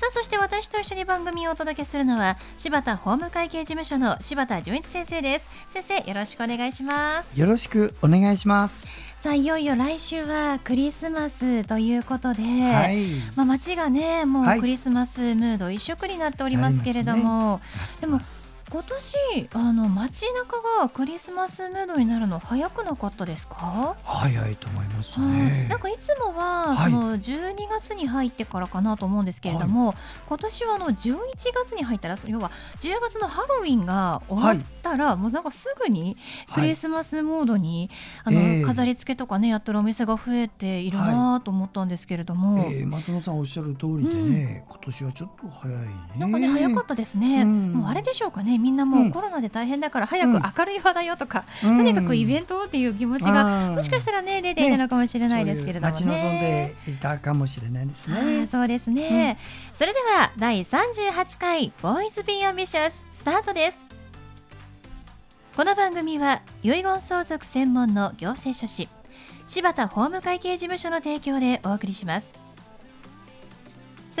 さあそして私と一緒に番組をお届けするのは柴田法務会計事務所の柴田純一先生です。先生よろしくお願いします。よろしくお願いします。さあいよいよ来週はクリスマスということで、はい、まあ街がねもうクリスマスムード一色になっておりますけれども、はい、でも今年あの街中がクリスマスムードになるの早くなかったですか？早いと思いますね、なんかいつもは、その12月に入ってからかなと思うんですけれども、はい、今年はあの11月に入ったら要は10月のハロウィンが終わったら、はい、もうなんかすぐにクリスマスモードに、あの、えー、飾り付けとかねやってるお店が増えているなと思ったんですけれども、えー、松野さんおっしゃる通りでね、うん、今年はちょっと早い、ね、なんかね早かったですね、うん、もうあれでしょうかねみんなもうコロナで大変だから早く明るい話題よとか、うん、とにかくイベントっていう気持ちがもしかしたらね出ていたのかもしれないですけれどもね。待ち望んでいたかもしれないですね。そうですね、うん、それでは第38回ボーイズビーアンビシャススタートです。この番組は遺言相続専門の行政書士柴田法務会計事務所の提供でお送りします。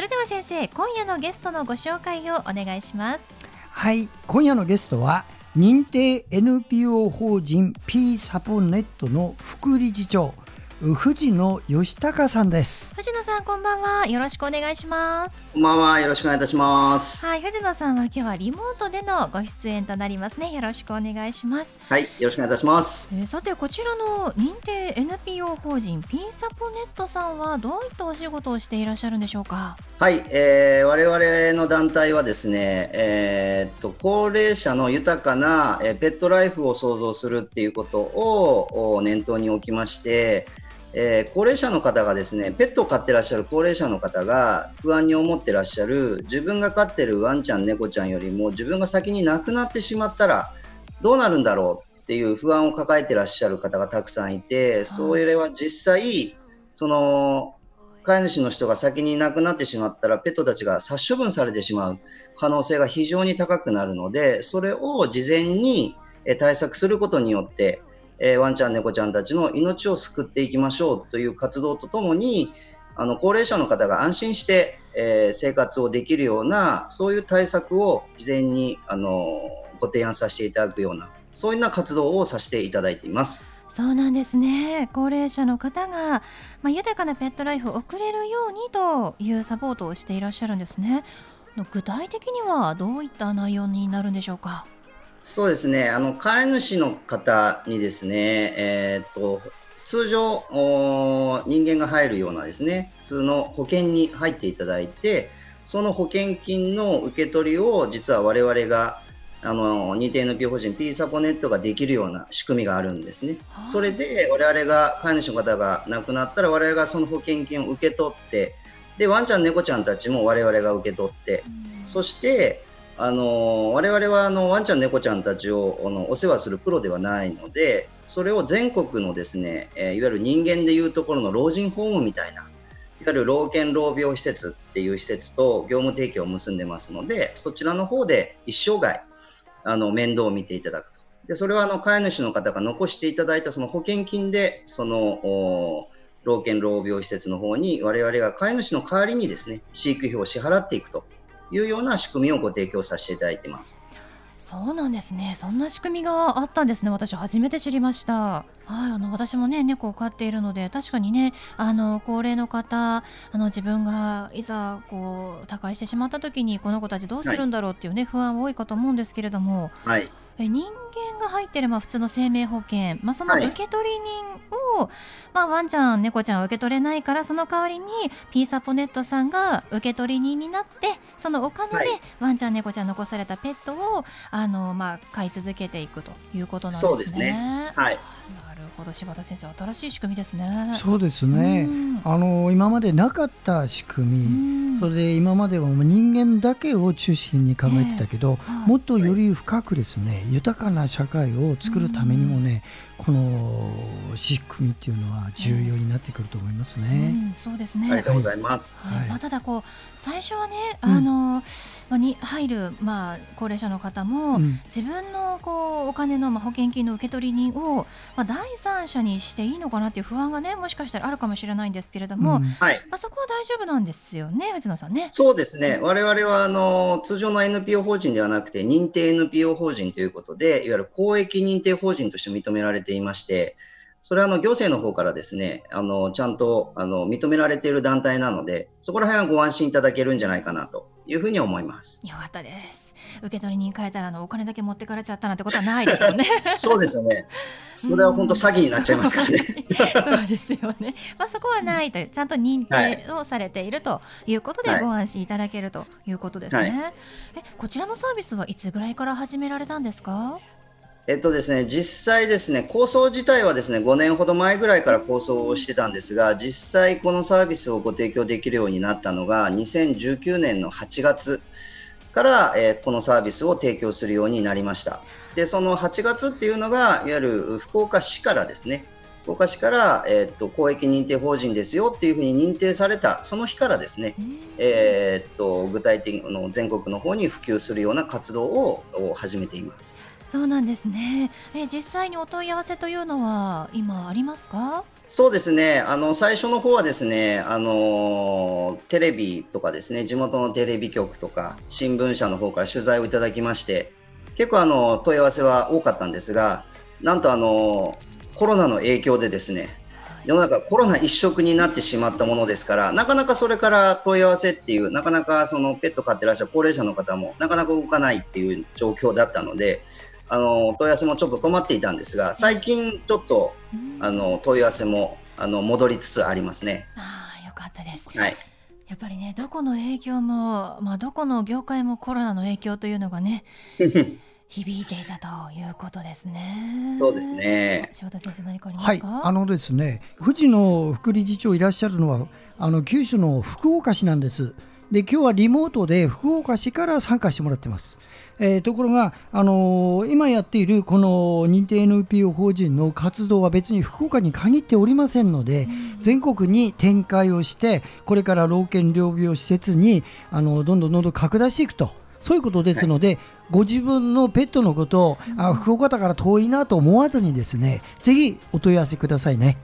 それでは先生今夜のゲストのご紹介をお願いしますはい。今夜のゲストは認定 NPO 法人 P サポネットの副理事長藤野義孝さんです。藤野さんこんばんは。よろしくお願いします。こんばんは。よろしくお願いいたします。はい藤野さんは今日はリモートでのご出演となりますね。よろしくお願いします。はいよろしくお願いいたします、えー、さてこちらの認定 NPO 法人 P サポネットさんはどういったお仕事をしていらっしゃるんでしょうか？はい、えー、我々の団体はですね、えー、っと高齢者の豊かな、えー、ペットライフを創造するっていうことを念頭に置きましてえー、高齢者の方がですねペットを飼ってらっしゃる高齢者の方が不安に思ってらっしゃる自分が飼ってるワンちゃん猫ちゃんよりも自分が先に亡くなってしまったらどうなるんだろうっていう不安を抱えてらっしゃる方がたくさんいてそれは実際その飼い主の人が先に亡くなってしまったらペットたちが殺処分されてしまう可能性が非常に高くなるのでそれを事前に対策することによってえー、ワンちゃん、猫ちゃんたちの命を救っていきましょうという活動とともに、あの高齢者の方が安心して、えー、生活をできるような、そういう対策を事前にあのご提案させていただくような、そういうな活動をさせていただいています。そうなんですね。高齢者の方が、まあ、豊かなペットライフを送れるようにというサポートをしていらっしゃるんですね。具体的にはどういった内容になるんでしょうか？そうですね、あの飼い主の方にですね、えーと、通常人間が入るようなですね普通の保険に入っていただいてその保険金の受け取りを実は我々があの認定 NPO 法人 P サポネットができるような仕組みがあるんですね。それで我々が飼い主の方が亡くなったら我々がその保険金を受け取ってでワンちゃん猫ちゃんたちも我々が受け取って、そしてあの我々はあのワンちゃん、猫ちゃんたちをあのお世話するプロではないのでそれを全国のですね、えー、いわゆる人間でいうところの老人ホームみたいないわゆる老犬老病施設っていう施設と業務提携を結んでますのでそちらの方で一生涯あの面倒を見ていただくと。でそれはあの飼い主の方が残していただいたその保険金でその老犬老病施設の方に我々が飼い主の代わりにですね飼育費を支払っていくと。いうような仕組みをご提供させていただいています。そうなんですね。そんな仕組みがあったんですね。私初めて知りました。はい、あの私もね猫を飼っているので確かにねあの高齢の方あの自分がいざこう他界してしまった時にこの子たちどうするんだろうっていうね、はい、不安多いかと思うんですけれども、はい、え人間が入ってるまあ普通の生命保険、まあ、その受取人を、はい、まあ、ワンちゃん猫ちゃんは受け取れないからその代わりにピーサポネットさんが受取人になってそのお金でワンちゃん猫ちゃん残されたペットをあの、まあ、飼い続けていくということなんですね。そうですね。はいほど柴田先生新しい仕組みですね。そうですね。あの今までなかった仕組み、それで今まではもう人間だけを中心に考えてたけど、はい。もっとより深くですね豊かな社会を作るためにもね、この仕組みっていうのは重要になってくると思いますうね。ん、そうですね。ありがとうございます。はい。はい。まあ、ただこう最初はね、うん。あのまあに入る、まあ、高齢者の方も、うん。自分のこうお金の、まあ、保険金の受取人を、まあ、第三者にしていいのかなっていう不安がねもしかしたらあるかもしれないんですけれども、うんはい。まあ、そこは大丈夫なんですよね藤野さんね。そうですね。我々は、あの、通常の NPO 法人ではなくて、認定 NPO 法人ということで、いわゆる公益認定法人として認められていまして、それはあの行政の方からですね、あのちゃんとあの認められている団体なので、そこら辺はご安心いただけるんじゃないかなというふうに思います。よかったです。受取人変えたらあのお金だけ持ってかれちゃったなんてことはないですよね。そうですよね。それは本当詐欺になっちゃいますからね。そうですよね。まあそこはないというちゃんと認定をされているということではいご安心いただけるということですね。はいえこちらのサービスはいつぐらいから始められたんですか？えっとですね、実際ですね、構想自体はですね、5年ほど前ぐらいから構想をしてたんですが、実際このサービスをご提供できるようになったのが、2019年の8月から、えーこのサービスを提供するようになりました。で、その8月っていうのが、いわゆる福岡市からですね、福岡市から、えっと公益認定法人ですよっていうふうに認定された、その日からですね、えーっと具体的にあの全国の方に普及するような活動をを始めています。そうなんですね。え実際にお問い合わせというのは今ありますか？そうですね、あの最初の方はですね、あのテレビとかですね、地元のテレビ局とか新聞社の方から取材をいただきまして、結構あの問い合わせは多かったんですが、なんとあのコロナの影響でですね、世の中コロナ一色になってしまったものですから、なかなかそれから問い合わせっていう、なかなかそのペット飼ってらっしゃる高齢者の方もなかなか動かないっていう状況だったので、あの問い合わせもちょっと止まっていたんですが、最近ちょっとうんあの問い合わせもあの戻りつつありますね。ああよかったです。はい、やっぱりねどこの影響もまあどこの業界もコロナの影響というのがね 響いていたということですね。そうです。ね。柴田先生何かありまはい、すか？あのですね、藤野副理事長いらっしゃるのは、あの九州の福岡市なんです。で、今日はリモートで福岡市から参加してもらってます。えーところが、あのー今やっているこの認定 NPO 法人の活動は別に福岡に限っておりませんので、全国に展開をして、これから老犬療養施設にあのどんどんどんどん拡大していくと、そういうことですので、ご自分のペットのことを、あ福岡だから遠いなと思わずにですね、ぜひお問い合わせくださいね。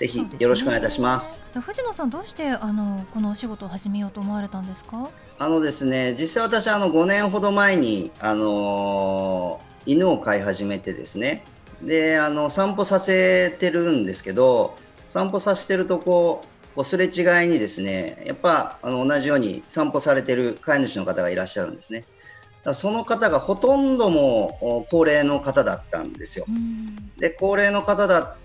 はい。ぜひよろしくお願いいたします。じゃあ藤野さんどうしてあのこのお仕事を始めようと思われたんですか？あのですね、実際私あの5年ほど前にあのー犬を飼い始めてですね、であの散歩させてるんですけど、散歩させてるとこうこうすれ違いにですね、やっぱあの同じように散歩されてる飼い主の方がいらっしゃるんですね。その方がほとんどもお高齢の方だったんですよ。うん。で高齢の方だっ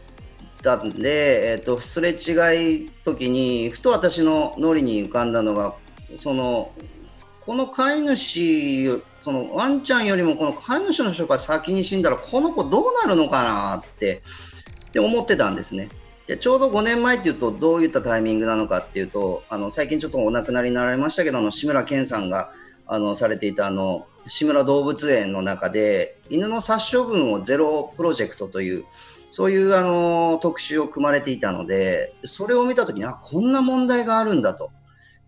たんで、えー、とすれ違い時にふと私の脳裏に浮かんだのがそのこの飼い主そのワンちゃんよりもこの飼い主の人が先に死んだらこの子どうなるのかなってって思ってたんですね。でちょうど5年前っていうとどういったタイミングなのかっていうとあの最近ちょっとお亡くなりになられましたけどあの志村けんさんがあのされていたあの志村動物園の中で犬の殺処分をゼロプロジェクトというそういうあの特集を組まれていたのでそれを見た時にあこんな問題があるんだと。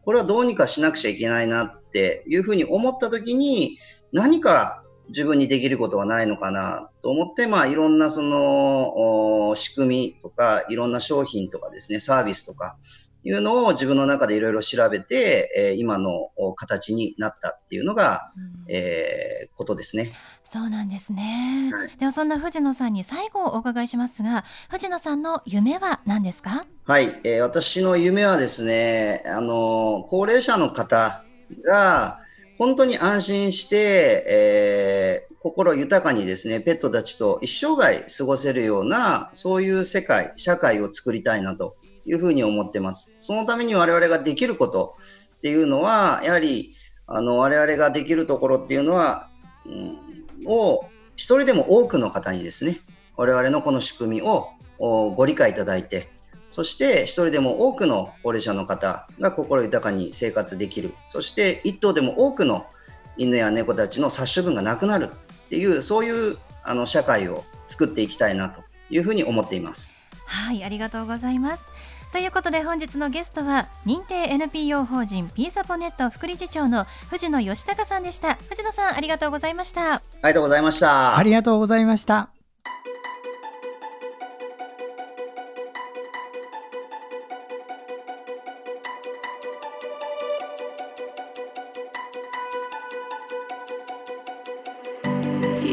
これはどうにかしなくちゃいけないなっていうふうに思った時に何か自分にできることはないのかなと思って、まあ、いろんなその仕組みとかいろんな商品とかですねサービスとかいうのを自分の中でいろいろ調べて、えー今のお形になったっていうのが、うんえーことですね。そうなんですね。はいではそんな藤野さんに最後お伺いしますが、藤野さんの夢は何ですか？はい、えー私の夢はですね、あの高齢者の方が本当に安心して、えー心豊かにですね、ペットたちと一生涯過ごせるような、そういう世界、社会を作りたいなというふうに思ってます。そのために我々ができることっていうのは、やはり、あの、我々ができるところっていうのは、うん、を一人でも多くの方にですね、我々のこの仕組みをご理解いただいて、そして一人でも多くの高齢者の方が心豊かに生活できる。そして一頭でも多くの犬や猫たちの殺処分がなくなるっていう、そういうあの社会を作っていきたいなというふうに思っています。はい、ありがとうございます。ということで本日のゲストは認定 NPO 法人ピーサポネット副理事長の藤野義孝さんでした。藤野さんありがとうございました。ありがとうございました。ありがとうございました。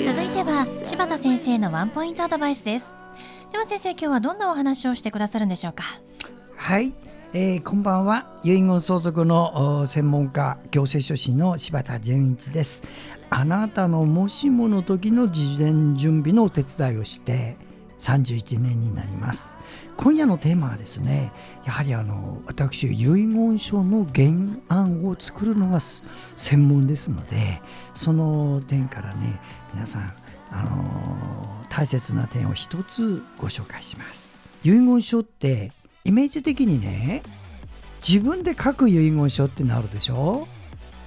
続いては柴田先生のワンポイントアドバイスです。では先生今日はどんなお話をしてくださるんでしょうか？はい、えー、こんばんは。遺言相続の専門家行政書士の柴田純一です。あなたのもしもの時の事前準備のお手伝いをして31年になります。今夜のテーマはですねやはりあの私遺言書の原案を作るのが専門ですのでその点からね皆さんあの大切な点を一つご紹介します。遺言書ってイメージ的にね自分で書く遺言書ってなるでしょ？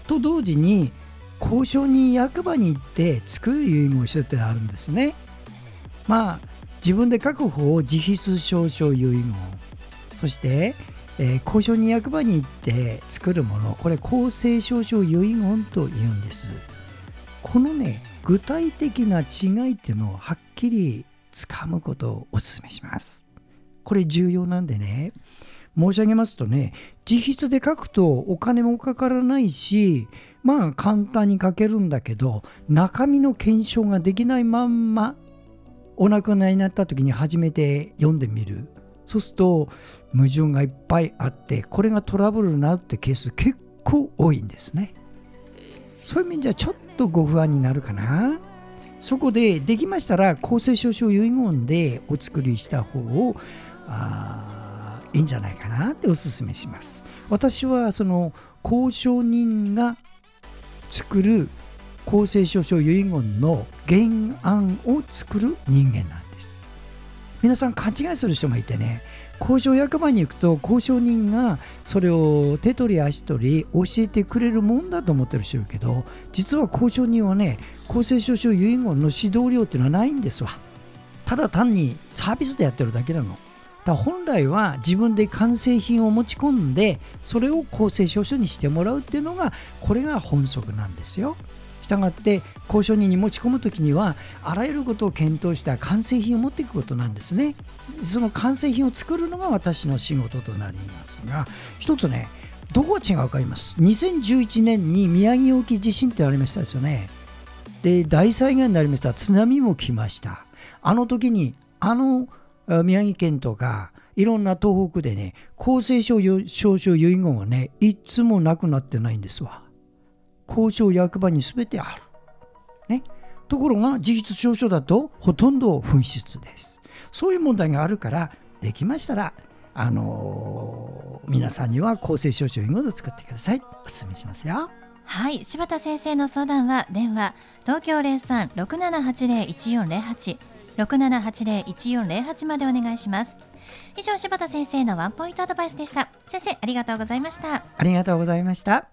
と同時に交渉人役場に行って作る遺言書ってあるんですね。まあ自分で書く方を自筆証書遺言。そして、えー、交渉人役場に行って作るもの。これ公正証書遺言と言うんです。このね具体的な違いっていうのをはっきりつかむことをお勧めします。これ重要なんでね。申し上げますとね自筆で書くとお金もかからないしまあ簡単に書けるんだけど中身の検証ができないまんまお亡くなりになった時に初めて読んでみる。そうすると矛盾がいっぱいあってこれがトラブルになるってケース結構多いんですね。そういう意味じゃちょっとご不安になるかな。そこでできましたら公正証書遺言でお作りした方をあいいんじゃないかなってお勧めします。私はその交渉人が作る公正証書遺言の原案を作る人間なんです。皆さん勘違いする人もいてね交渉役場に行くと交渉人がそれを手取り足取り教えてくれるもんだと思ってる人いるけど実は交渉人はね公正証書遺言の指導料っていうのはないんですわ。ただ単にサービスでやってるだけなの。だ本来は自分で完成品を持ち込んでそれを公正証書にしてもらうっていうのがこれが本則なんですよ。したがって交渉人に持ち込む時にはあらゆることを検討した完成品を持っていくことなんですね。その完成品を作るのが私の仕事となりますが一つねどこが違うか言います。2011年に宮城沖地震ってありましたですよね。で大災害になりました。津波も来ました。あの時にあの宮城県とかいろんな東北でね公正証書遺言はねいつもなくなってないんですわ交渉役場に全てある。ね、ところが自筆証書だとほとんど紛失です。そういう問題があるからできましたら、あのー、皆さんには公正証書遺言を作ってください。お勧めしますよ。はい、柴田先生の相談は電話東京零三六七八零一四零八までお願いします。以上柴田先生のワンポイントアドバイスでした。先生ありがとうございました。ありがとうございました。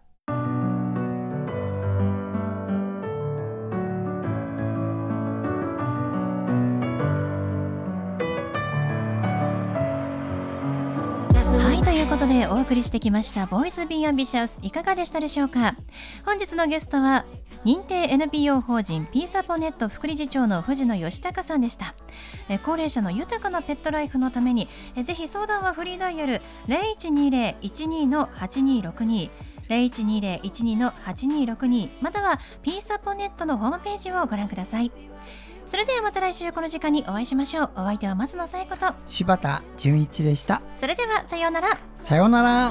いうことでお送りしてきました「ボーイズ・ビー・アンビシャス」いかがでしたでしょうか？本日のゲストは認定 NPO 法人ピーサポネット副理事長の藤野義隆さんでした。高齢者の豊かなペットライフのためにぜひ相談はフリーダイヤル0120-12-8262またはピーサポネットのホームページをご覧ください。それではまた来週この時間にお会いしましょう。お相手は松野紗子と。柴田純一でした。それではさようなら。さようなら。